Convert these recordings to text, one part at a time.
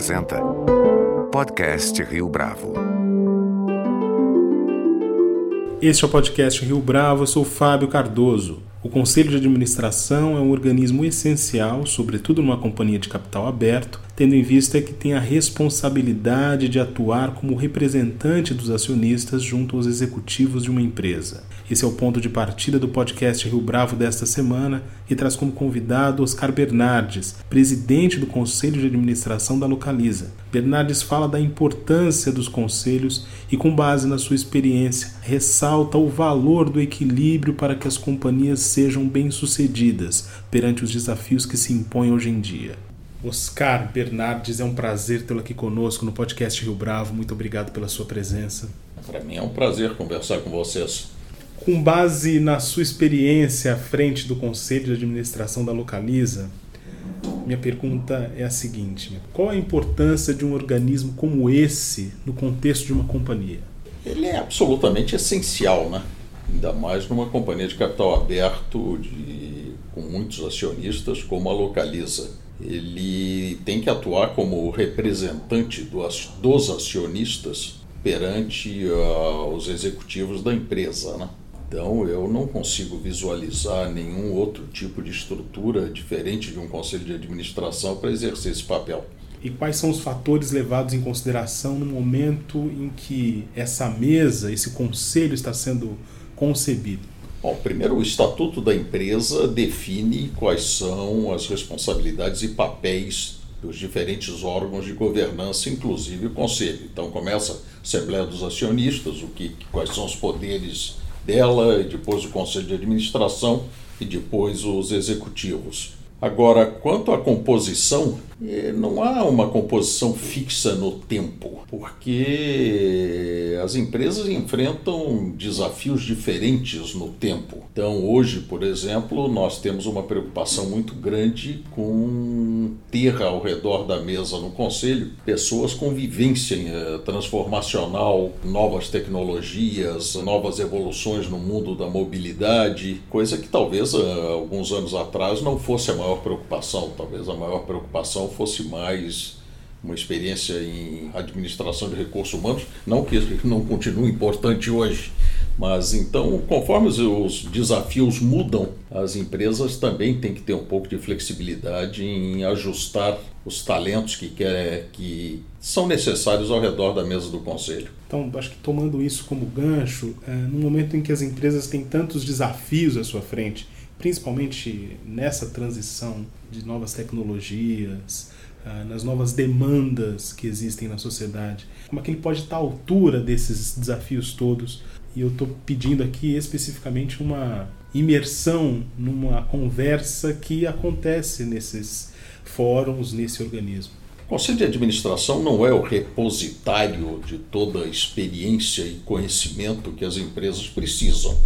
apresenta Podcast Rio Bravo. Este é o podcast Rio Bravo, eu sou Fábio Cardoso. O Conselho de Administração é um organismo essencial, sobretudo numa companhia de capital aberto, tendo em vista que tem a responsabilidade de atuar como representante dos acionistas junto aos executivos de uma empresa. Esse é o ponto de partida do podcast Rio Bravo desta semana e traz como convidado Oscar Bernardes, presidente do Conselho de Administração da Localiza. Bernardes fala da importância dos conselhos e, com base na sua experiência, ressalta o valor do equilíbrio para que as companhias sejam bem-sucedidas perante os desafios que se impõem hoje em dia. Oscar Bernardes, é um prazer tê-lo aqui conosco no podcast Rio Bravo. Muito obrigado pela sua presença. Para mim é um prazer conversar com vocês. Com base na sua experiência à frente do Conselho de Administração da Localiza, minha pergunta é a seguinte: qual a importância de um organismo como esse no contexto de uma companhia? Ele é absolutamente essencial, né? Ainda mais numa companhia de capital aberto, de, com muitos acionistas, como a Localiza ele tem que atuar como representante dos acionistas perante uh, os executivos da empresa. Né? Então, eu não consigo visualizar nenhum outro tipo de estrutura diferente de um conselho de administração para exercer esse papel. E quais são os fatores levados em consideração no momento em que essa mesa, esse conselho está sendo concebido? Bom, primeiro, o Estatuto da empresa define quais são as responsabilidades e papéis dos diferentes órgãos de governança, inclusive o Conselho. Então, começa a Assembleia dos Acionistas, o que, quais são os poderes dela, e depois o Conselho de Administração e depois os executivos. Agora, quanto à composição, não há uma composição fixa no tempo, porque as empresas enfrentam desafios diferentes no tempo. Então, hoje, por exemplo, nós temos uma preocupação muito grande com ter ao redor da mesa no conselho pessoas com vivência eh, transformacional, novas tecnologias, novas evoluções no mundo da mobilidade, coisa que talvez eh, alguns anos atrás não fosse a maior preocupação. Talvez a maior preocupação fosse mais uma experiência em administração de recursos humanos, não que isso não continue importante hoje, mas então, conforme os desafios mudam, as empresas também têm que ter um pouco de flexibilidade em ajustar os talentos que, quer, que são necessários ao redor da mesa do conselho. Então, acho que tomando isso como gancho, é, no momento em que as empresas têm tantos desafios à sua frente, principalmente nessa transição de novas tecnologias, ah, nas novas demandas que existem na sociedade. Como é que ele pode estar à altura desses desafios todos? E eu estou pedindo aqui especificamente uma imersão numa conversa que acontece nesses fóruns, nesse organismo. O Conselho de Administração não é o repositário de toda a experiência e conhecimento que as empresas precisam.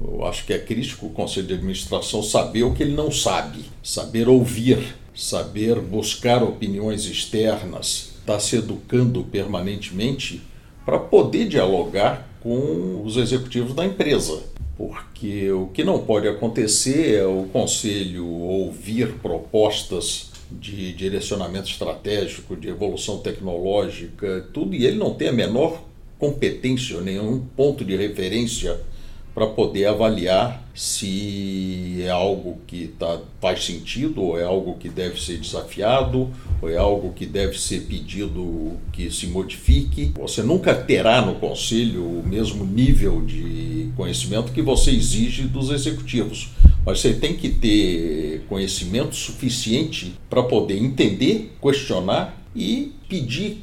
Eu acho que é crítico o Conselho de Administração saber o que ele não sabe, saber ouvir, saber buscar opiniões externas, estar tá se educando permanentemente para poder dialogar com os executivos da empresa. Porque o que não pode acontecer é o conselho ouvir propostas de direcionamento estratégico, de evolução tecnológica, tudo, e ele não tem a menor competência, nenhum ponto de referência para poder avaliar se é algo que tá, faz sentido, ou é algo que deve ser desafiado, ou é algo que deve ser pedido que se modifique. Você nunca terá no conselho o mesmo nível de conhecimento que você exige dos executivos, mas você tem que ter conhecimento suficiente para poder entender, questionar e pedir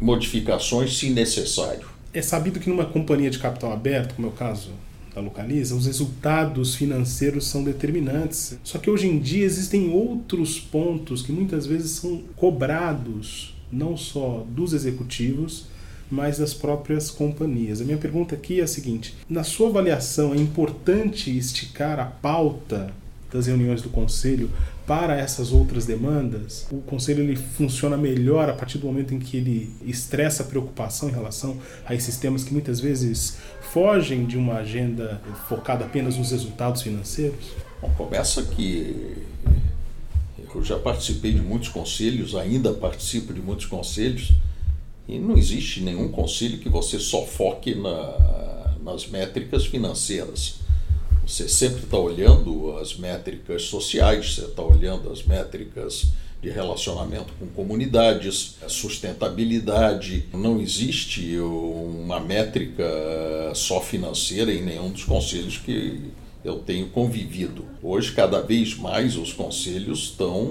modificações se necessário. É sabido que numa companhia de capital aberto, como é o caso da Localiza, os resultados financeiros são determinantes. Só que hoje em dia existem outros pontos que muitas vezes são cobrados não só dos executivos, mas das próprias companhias. A minha pergunta aqui é a seguinte: na sua avaliação, é importante esticar a pauta das reuniões do conselho para essas outras demandas, o conselho ele funciona melhor a partir do momento em que ele estressa a preocupação em relação a esses temas que muitas vezes fogem de uma agenda focada apenas nos resultados financeiros? Bom, começa que Eu já participei de muitos conselhos, ainda participo de muitos conselhos, e não existe nenhum conselho que você só foque na, nas métricas financeiras. Você sempre está olhando as métricas sociais, você está olhando as métricas de relacionamento com comunidades, sustentabilidade. Não existe uma métrica só financeira em nenhum dos conselhos que eu tenho convivido. Hoje, cada vez mais, os conselhos estão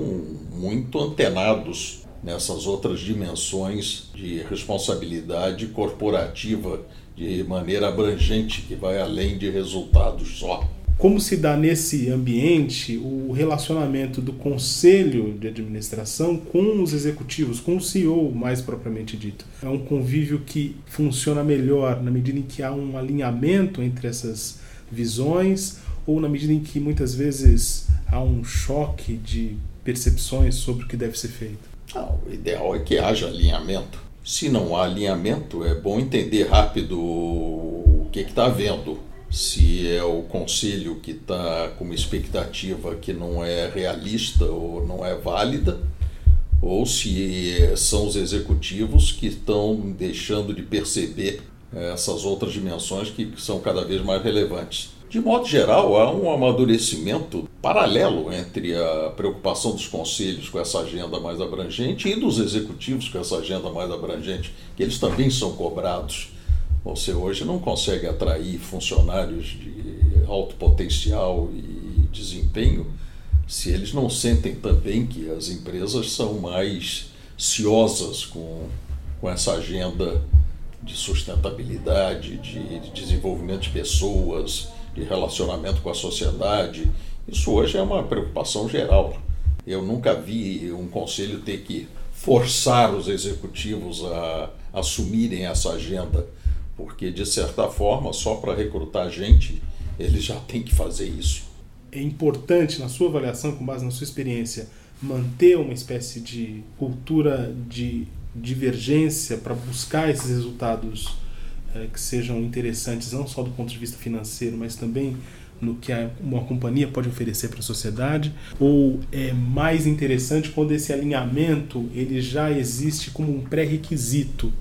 muito antenados nessas outras dimensões de responsabilidade corporativa de maneira abrangente, que vai além de resultados só. Como se dá nesse ambiente o relacionamento do conselho de administração com os executivos, com o CEO mais propriamente dito? É um convívio que funciona melhor na medida em que há um alinhamento entre essas visões ou na medida em que muitas vezes há um choque de percepções sobre o que deve ser feito? Não, o ideal é que haja alinhamento. Se não há alinhamento, é bom entender rápido o que está havendo se é o conselho que está com uma expectativa que não é realista ou não é válida, ou se são os executivos que estão deixando de perceber essas outras dimensões que são cada vez mais relevantes. De modo geral, há um amadurecimento paralelo entre a preocupação dos conselhos com essa agenda mais abrangente e dos executivos com essa agenda mais abrangente, que eles também são cobrados você hoje não consegue atrair funcionários de alto potencial e desempenho se eles não sentem também que as empresas são mais ciosas com, com essa agenda de sustentabilidade, de, de desenvolvimento de pessoas, de relacionamento com a sociedade. Isso hoje é uma preocupação geral. Eu nunca vi um conselho ter que forçar os executivos a assumirem essa agenda porque de certa forma, só para recrutar gente, eles já têm que fazer isso. É importante, na sua avaliação, com base na sua experiência, manter uma espécie de cultura de divergência para buscar esses resultados é, que sejam interessantes, não só do ponto de vista financeiro, mas também no que uma companhia pode oferecer para a sociedade, ou é mais interessante quando esse alinhamento ele já existe como um pré-requisito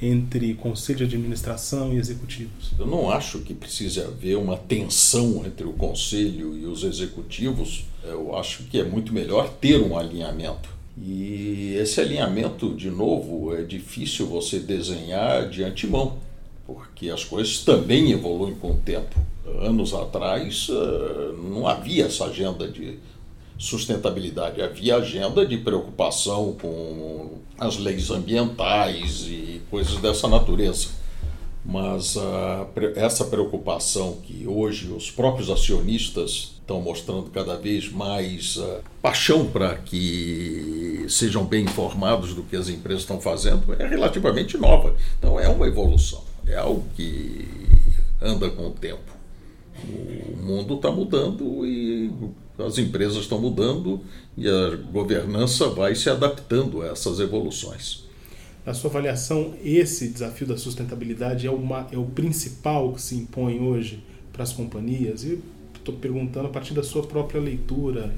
entre conselho de administração e executivos? Eu não acho que precise haver uma tensão entre o conselho e os executivos. Eu acho que é muito melhor ter um alinhamento. E esse alinhamento, de novo, é difícil você desenhar de antemão, porque as coisas também evoluem com o tempo. Anos atrás eh, não havia essa agenda de sustentabilidade, havia agenda de preocupação com as leis ambientais e coisas dessa natureza. Mas uh, essa preocupação que hoje os próprios acionistas estão mostrando cada vez mais uh, paixão para que sejam bem informados do que as empresas estão fazendo é relativamente nova. Então é uma evolução, é algo que anda com o tempo. O mundo está mudando e as empresas estão mudando e a governança vai se adaptando a essas evoluções. Na sua avaliação, esse desafio da sustentabilidade é, uma, é o principal que se impõe hoje para as companhias? E estou perguntando a partir da sua própria leitura.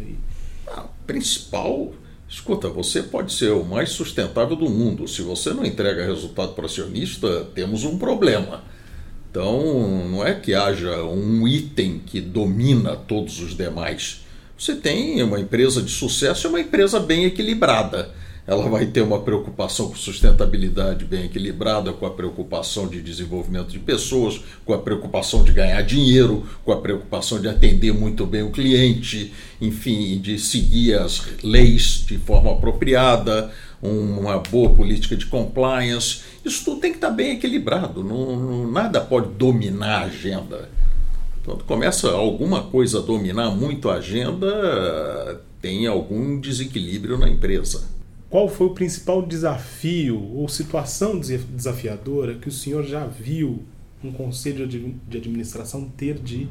Ah, principal, escuta, você pode ser o mais sustentável do mundo. Se você não entrega resultado para acionista, temos um problema. Então, não é que haja um item que domina todos os demais. Você tem uma empresa de sucesso e uma empresa bem equilibrada. Ela vai ter uma preocupação com sustentabilidade bem equilibrada, com a preocupação de desenvolvimento de pessoas, com a preocupação de ganhar dinheiro, com a preocupação de atender muito bem o cliente, enfim, de seguir as leis de forma apropriada, uma boa política de compliance. Isso tudo tem que estar bem equilibrado, não, não, nada pode dominar a agenda. Quando começa alguma coisa a dominar muito a agenda, tem algum desequilíbrio na empresa. Qual foi o principal desafio ou situação desafiadora que o senhor já viu um conselho de administração ter de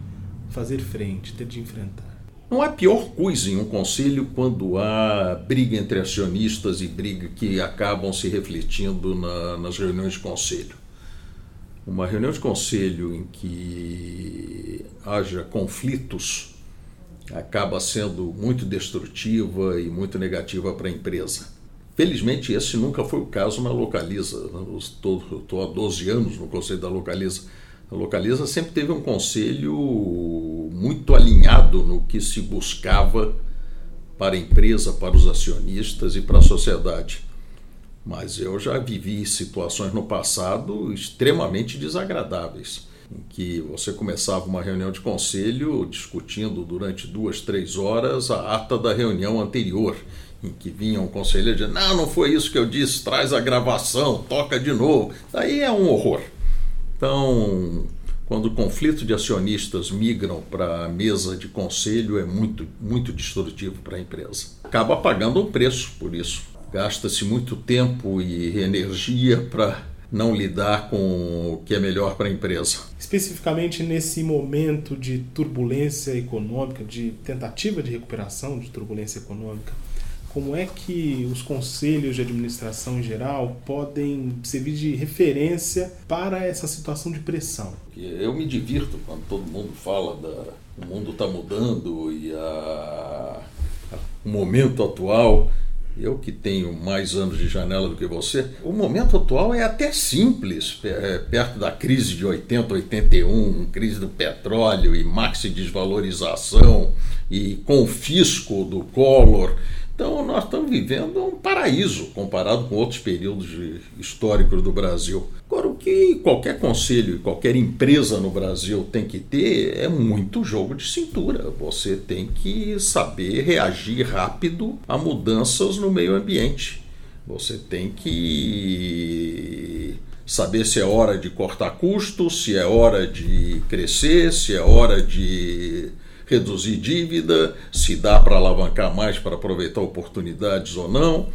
fazer frente, ter de enfrentar? Não há pior coisa em um conselho quando há briga entre acionistas e briga que acabam se refletindo na, nas reuniões de conselho uma reunião de conselho em que haja conflitos acaba sendo muito destrutiva e muito negativa para a empresa. Felizmente, esse nunca foi o caso na Localiza. Estou há 12 anos no conselho da Localiza. A Localiza sempre teve um conselho muito alinhado no que se buscava para a empresa, para os acionistas e para a sociedade. Mas eu já vivi situações no passado extremamente desagradáveis, em que você começava uma reunião de conselho discutindo durante duas, três horas a ata da reunião anterior, em que vinha um conselheiro dizendo: Não, não foi isso que eu disse, traz a gravação, toca de novo. Daí é um horror. Então, quando o conflito de acionistas migram para a mesa de conselho, é muito, muito destrutivo para a empresa. Acaba pagando um preço por isso Gasta-se muito tempo e energia para não lidar com o que é melhor para a empresa. Especificamente nesse momento de turbulência econômica, de tentativa de recuperação de turbulência econômica, como é que os conselhos de administração em geral podem servir de referência para essa situação de pressão? Eu me divirto quando todo mundo fala da o mundo está mudando e a, o momento atual eu que tenho mais anos de janela do que você, o momento atual é até simples, é, perto da crise de 80, 81, crise do petróleo e maxi desvalorização e confisco do Collor. Então, nós estamos vivendo um paraíso comparado com outros períodos históricos do Brasil. Agora, o que qualquer conselho e qualquer empresa no Brasil tem que ter é muito jogo de cintura. Você tem que saber reagir rápido a mudanças no meio ambiente. Você tem que saber se é hora de cortar custos, se é hora de crescer, se é hora de reduzir dívida, se dá para alavancar mais para aproveitar oportunidades ou não.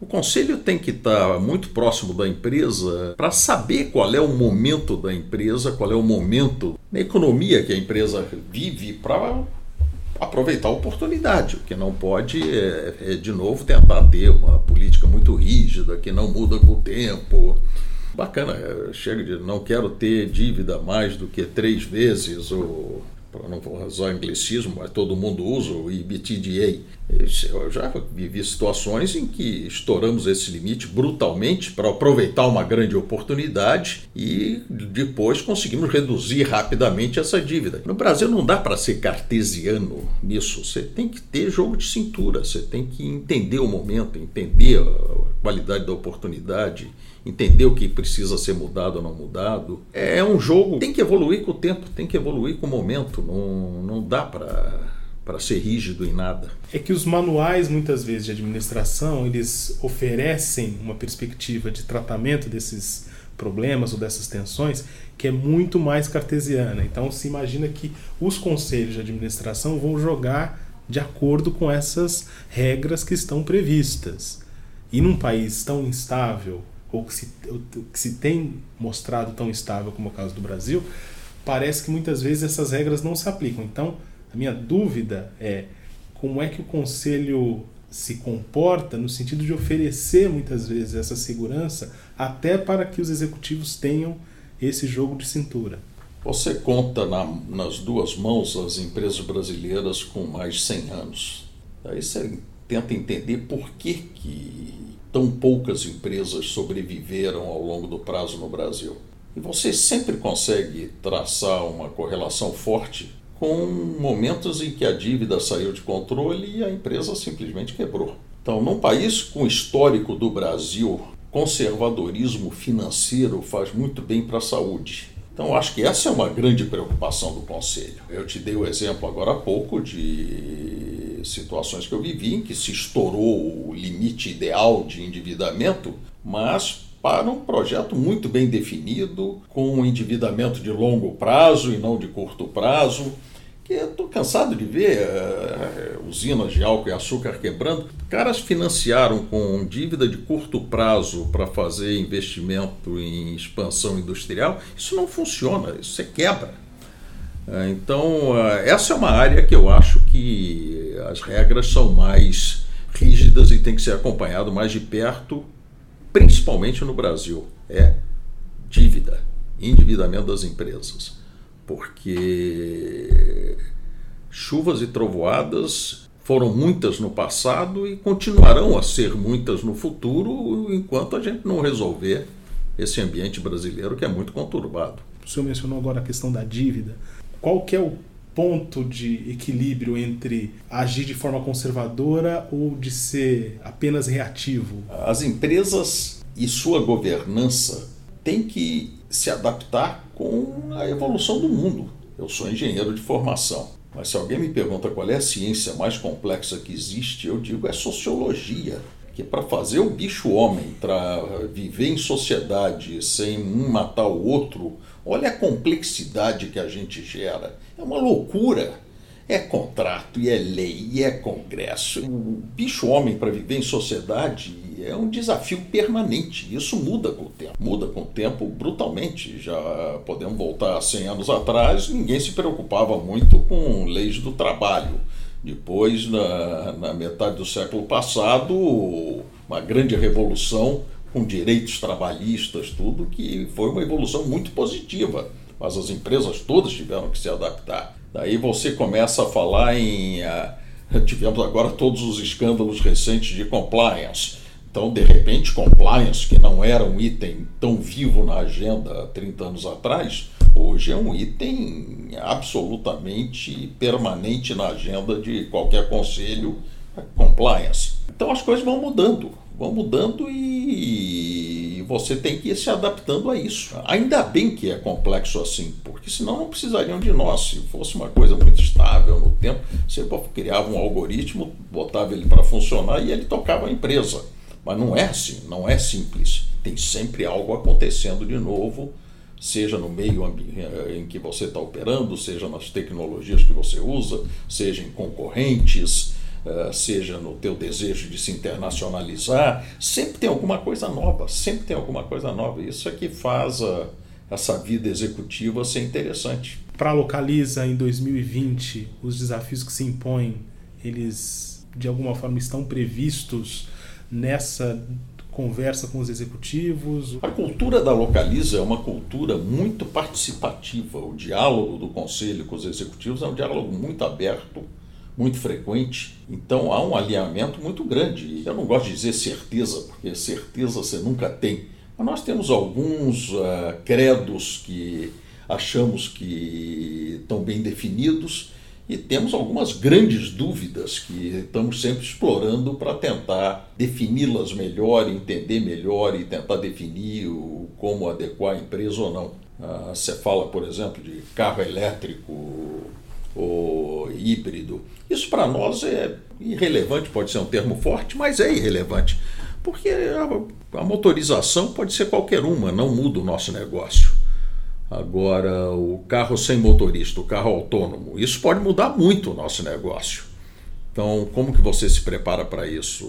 O conselho tem que estar muito próximo da empresa para saber qual é o momento da empresa, qual é o momento na economia que a empresa vive para aproveitar a oportunidade. O que não pode é, é, de novo, tentar ter uma política muito rígida, que não muda com o tempo. Bacana, chega de não quero ter dívida mais do que três vezes, ou não usar anglicismo, mas todo mundo usa o EBITDA. Eu já vivi situações em que estouramos esse limite brutalmente para aproveitar uma grande oportunidade e depois conseguimos reduzir rapidamente essa dívida. No Brasil não dá para ser cartesiano nisso. Você tem que ter jogo de cintura, você tem que entender o momento, entender a qualidade da oportunidade entender o que precisa ser mudado ou não mudado. É um jogo, tem que evoluir com o tempo, tem que evoluir com o momento, não, não dá para para ser rígido em nada. É que os manuais muitas vezes de administração, eles oferecem uma perspectiva de tratamento desses problemas ou dessas tensões que é muito mais cartesiana. Então se imagina que os conselhos de administração vão jogar de acordo com essas regras que estão previstas. E num país tão instável ou que se, que se tem mostrado tão estável como é o caso do Brasil, parece que muitas vezes essas regras não se aplicam. Então, a minha dúvida é como é que o conselho se comporta no sentido de oferecer muitas vezes essa segurança até para que os executivos tenham esse jogo de cintura. Você conta na, nas duas mãos as empresas brasileiras com mais de 100 anos. Aí você tenta entender por que, que tão poucas empresas sobreviveram ao longo do prazo no Brasil. E você sempre consegue traçar uma correlação forte com momentos em que a dívida saiu de controle e a empresa simplesmente quebrou. Então, num país com histórico do Brasil, conservadorismo financeiro faz muito bem para a saúde. Então, acho que essa é uma grande preocupação do Conselho. Eu te dei o exemplo agora há pouco de situações que eu vivi em que se estourou o limite ideal de endividamento, mas para um projeto muito bem definido, com um endividamento de longo prazo e não de curto prazo. Que eu estou cansado de ver uh, usinas de álcool e açúcar quebrando. Caras financiaram com dívida de curto prazo para fazer investimento em expansão industrial. Isso não funciona, isso você quebra. É, então, é, essa é uma área que eu acho que as regras são mais rígidas e tem que ser acompanhado mais de perto, principalmente no Brasil. É dívida, endividamento das empresas. Porque Chuvas e trovoadas foram muitas no passado e continuarão a ser muitas no futuro enquanto a gente não resolver esse ambiente brasileiro que é muito conturbado. O senhor mencionou agora a questão da dívida. Qual que é o ponto de equilíbrio entre agir de forma conservadora ou de ser apenas reativo? As empresas e sua governança têm que se adaptar com a evolução do mundo. Eu sou engenheiro de formação, mas se alguém me pergunta qual é a ciência mais complexa que existe, eu digo é sociologia. Que para fazer o bicho homem, para viver em sociedade sem um matar o outro, olha a complexidade que a gente gera. É uma loucura. É contrato, e é lei, e é congresso. O bicho homem para viver em sociedade é um desafio permanente. Isso muda com o tempo. Muda com o tempo brutalmente. Já podemos voltar 100 anos atrás, ninguém se preocupava muito com leis do trabalho. Depois, na, na metade do século passado, uma grande revolução com direitos trabalhistas, tudo, que foi uma evolução muito positiva. Mas as empresas todas tiveram que se adaptar. Daí você começa a falar em. Uh, tivemos agora todos os escândalos recentes de compliance. Então, de repente, compliance, que não era um item tão vivo na agenda há 30 anos atrás, hoje é um item absolutamente permanente na agenda de qualquer conselho compliance. Então as coisas vão mudando, vão mudando e você tem que ir se adaptando a isso. Ainda bem que é complexo assim, porque senão não precisariam de nós. Se fosse uma coisa muito estável no tempo, você criava um algoritmo, botava ele para funcionar e ele tocava a empresa. Mas não é assim, não é simples. Tem sempre algo acontecendo de novo, seja no meio em que você está operando, seja nas tecnologias que você usa, seja em concorrentes, eh, seja no teu desejo de se internacionalizar, sempre tem alguma coisa nova, sempre tem alguma coisa nova. Isso é que faz a, essa vida executiva ser interessante. Para Localiza em 2020, os desafios que se impõem, eles de alguma forma estão previstos nessa conversa com os executivos? A cultura da Localiza é uma cultura muito participativa. O diálogo do conselho com os executivos é um diálogo muito aberto, muito frequente. Então há um alinhamento muito grande. Eu não gosto de dizer certeza, porque certeza você nunca tem. Mas nós temos alguns uh, credos que achamos que estão bem definidos e temos algumas grandes dúvidas que estamos sempre explorando para tentar defini-las melhor, entender melhor e tentar definir o, como adequar a empresa ou não. Ah, você fala, por exemplo, de carro elétrico ou híbrido. Isso para nós é irrelevante, pode ser um termo forte, mas é irrelevante, porque a, a motorização pode ser qualquer uma, não muda o nosso negócio. Agora, o carro sem motorista, o carro autônomo, isso pode mudar muito o nosso negócio. Então, como que você se prepara para isso?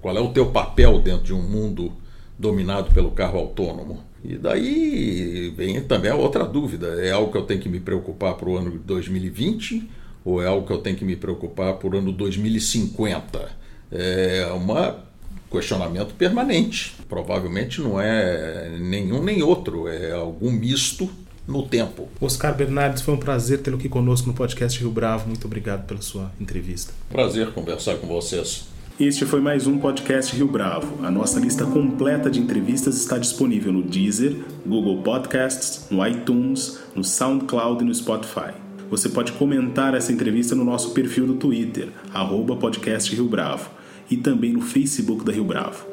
Qual é o teu papel dentro de um mundo dominado pelo carro autônomo? E daí vem também a outra dúvida: é algo que eu tenho que me preocupar para o ano de 2020 ou é algo que eu tenho que me preocupar para o ano 2050? É uma questionamento permanente. Provavelmente não é nenhum nem outro, é algum misto no tempo. Oscar Bernardes, foi um prazer tê-lo aqui conosco no podcast Rio Bravo. Muito obrigado pela sua entrevista. Prazer conversar com vocês. Este foi mais um podcast Rio Bravo. A nossa lista completa de entrevistas está disponível no Deezer, Google Podcasts, no iTunes, no SoundCloud e no Spotify. Você pode comentar essa entrevista no nosso perfil do Twitter, arroba podcast Rio Bravo e também no Facebook da Rio Bravo.